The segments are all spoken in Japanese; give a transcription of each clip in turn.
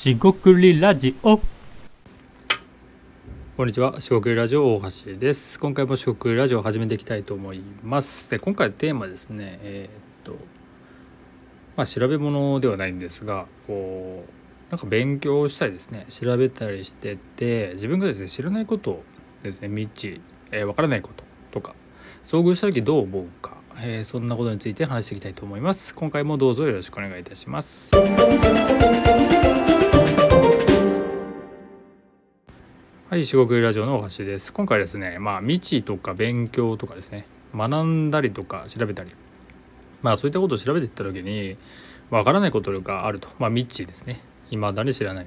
しごくりラジオこんにちは、四国ラジオ大橋です。今回も四国ラジオを始めていきたいと思います。で、今回のテーマですね、えーっと、まあ調べ物ではないんですが、こう、なんか勉強したりですね、調べたりしてて、自分がですね、知らないことをですね、未知、えーわからないこととか、遭遇した時どう思うか、えーそんなことについて話していきたいと思います。今回もどうぞよろしくお願いいたします。はい、四国ラジオの大橋です。今回ですね、まあ未知とか勉強とかですね、学んだりとか調べたり、まあそういったことを調べていった時に、わからないことがあると、まあ未知ですね、未だに知らない。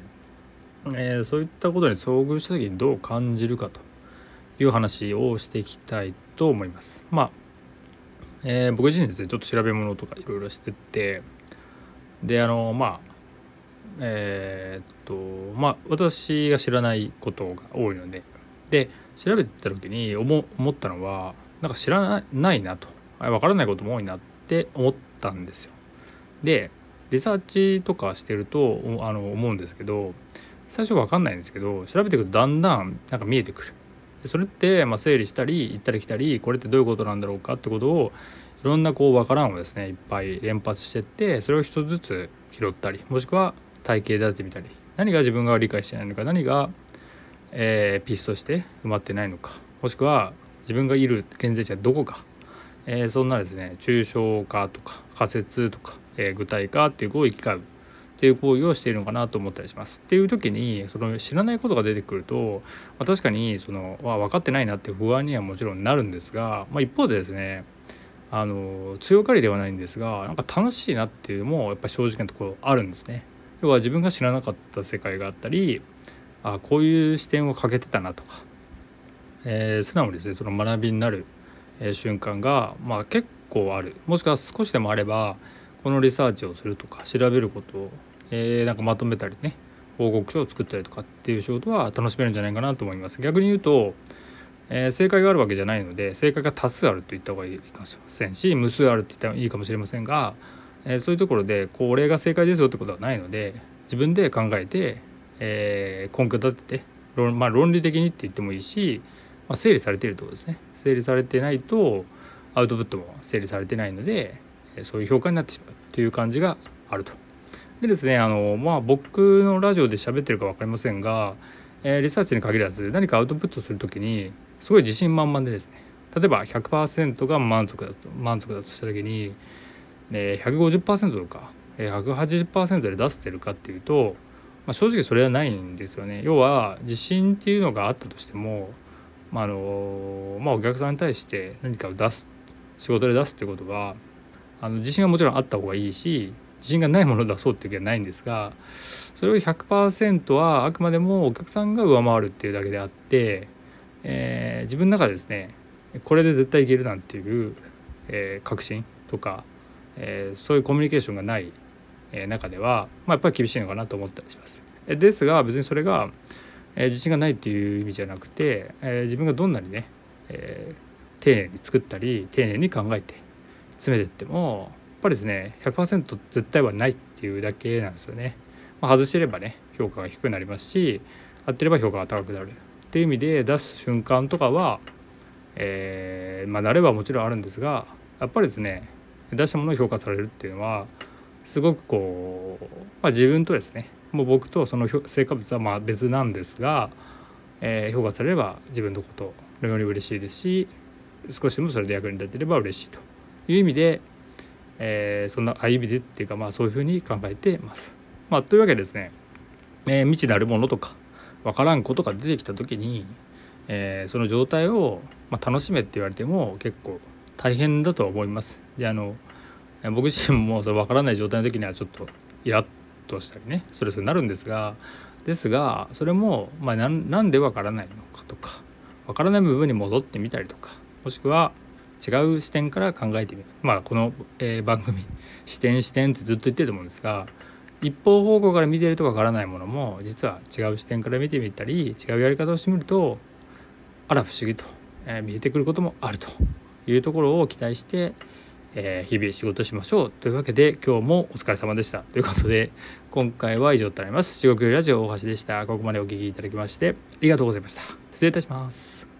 えーそういったことに遭遇した時にどう感じるかという話をしていきたいと思います。まあ、えー僕自身ですね、ちょっと調べ物とかいろいろしてて、で、あの、まあ、えーっとまあ私が知らないことが多いのでで調べてた時に思ったのはなんか知らないないなと分からないことも多いなって思ったんですよ。でリサーチとかしてるとあの思うんですけど最初分かんないんですけど調べていくとだんだんなんか見えてくる。それってまあ整理したり行ったり来たりこれってどういうことなんだろうかってことをいろんなこう分からんをですねいっぱい連発してってそれを一つずつ拾ったりもしくは体系立ててみたり何が自分が理解してないのか何が、えーピースとして埋まってないのかもしくは自分がいる現在地はどこか、えーそんなですね抽象化とか仮説とか、えー具体化っていう行為を行き交うっていう行為をしているのかなと思ったりします。っていう時にその知らないことが出てくると、まあ、確かにその、まあ、分かってないなって不安にはもちろんなるんですが、まあ、一方でですねあの強がりではないんですがなんか楽しいなっていうのもやっぱ正直なところあるんですね。要は自分が知らなかった世界があったりあこういう視点を欠けてたなとか、えー素直にですねその学びになる、えー瞬間が、まあ、結構ある。もしくは少しでもあればこのリサーチをするとか調べることを、えーなんかまとめたりね報告書を作ったりとかっていう仕事は楽しめるんじゃないかなと思います。逆に言うと、えー正解があるわけじゃないので正解が多数あると言った方がいいかもしれませんし無数あるって言ったらいいかもしれませんがえそういうところでこれが正解ですよってことはないので自分で考えて、え根拠立てて論,、まあ、論理的にって言ってもいいし、まあ、整理されているところですね整理されてないとアウトプットも整理されてないので、そういう評価になってしまうという感じがあると。でですねあのまあ僕のラジオで喋ってるか分かりませんが、えリサーチに限らず何かアウトプットする時にすごい自信満々でですね例えば100%が満足だと満足だとした時にえ150%とか、180%で出せてるかっていうと、まあ、正直それはないんですよね。要は自信っていうのがあったとしても、まああのまあ、お客さんに対して何かを出す仕事で出すってことはあの自信がもちろんあった方がいいし自信がないものを出そうっていう気はないんですがそれを100%はあくまでもお客さんが上回るっていうだけであって、えー自分の中でですねこれで絶対いけるなんていう、えー確信とかえーそういうコミュニケーションがない、えー中では、まあ、やっぱり厳しいのかなと思ったりします。えですが別にそれが、えー自信がないっていう意味じゃなくて、えー自分がどんなにね、えー丁寧に作ったり丁寧に考えて詰めていってもやっぱりですね100%絶対はないっていうだけなんですよね。まあ、外してればね評価が低くなりますし合ってれば評価が高くなるっていう意味で出す瞬間とかは、えーまあ慣れはもちろんあるんですがやっぱりですね出したものを評価されるっていうのはすごくこう、まあ、自分とですねもう僕とその成果物はまあ別なんですが、えー評価されれば自分のことのより嬉しいですし少しでもそれで役に立てれば嬉しいという意味で、えーそんなあ意味でっていうかまあそういうふうに考えてます。まあ、というわけでですね、えー未知なるものとか分からんことが出てきた時に、えーその状態を、まあ、楽しめって言われても結構大変だと思います。であの僕自身もそれ分からない状態の時にはちょっとイラッとしたりねそれそれなるんですがですがそれも、まあ、ななんで分からないのかとか分からない部分に戻ってみたりとかもしくは違う視点から考えてみるまあこの、えー番組「視点視点」ってずっと言ってると思うんですが一方方向から見てると分からないものも実は違う視点から見てみたり違うやり方をしてみるとあら不思議と、えー見えてくることもあるというところを期待して、えー日々仕事しましょうというわけで今日もお疲れ様でした。ということで今回は以上となります。地獄ラジオ大橋でした。ここまでお聞きいただきましてありがとうございました。失礼いたします。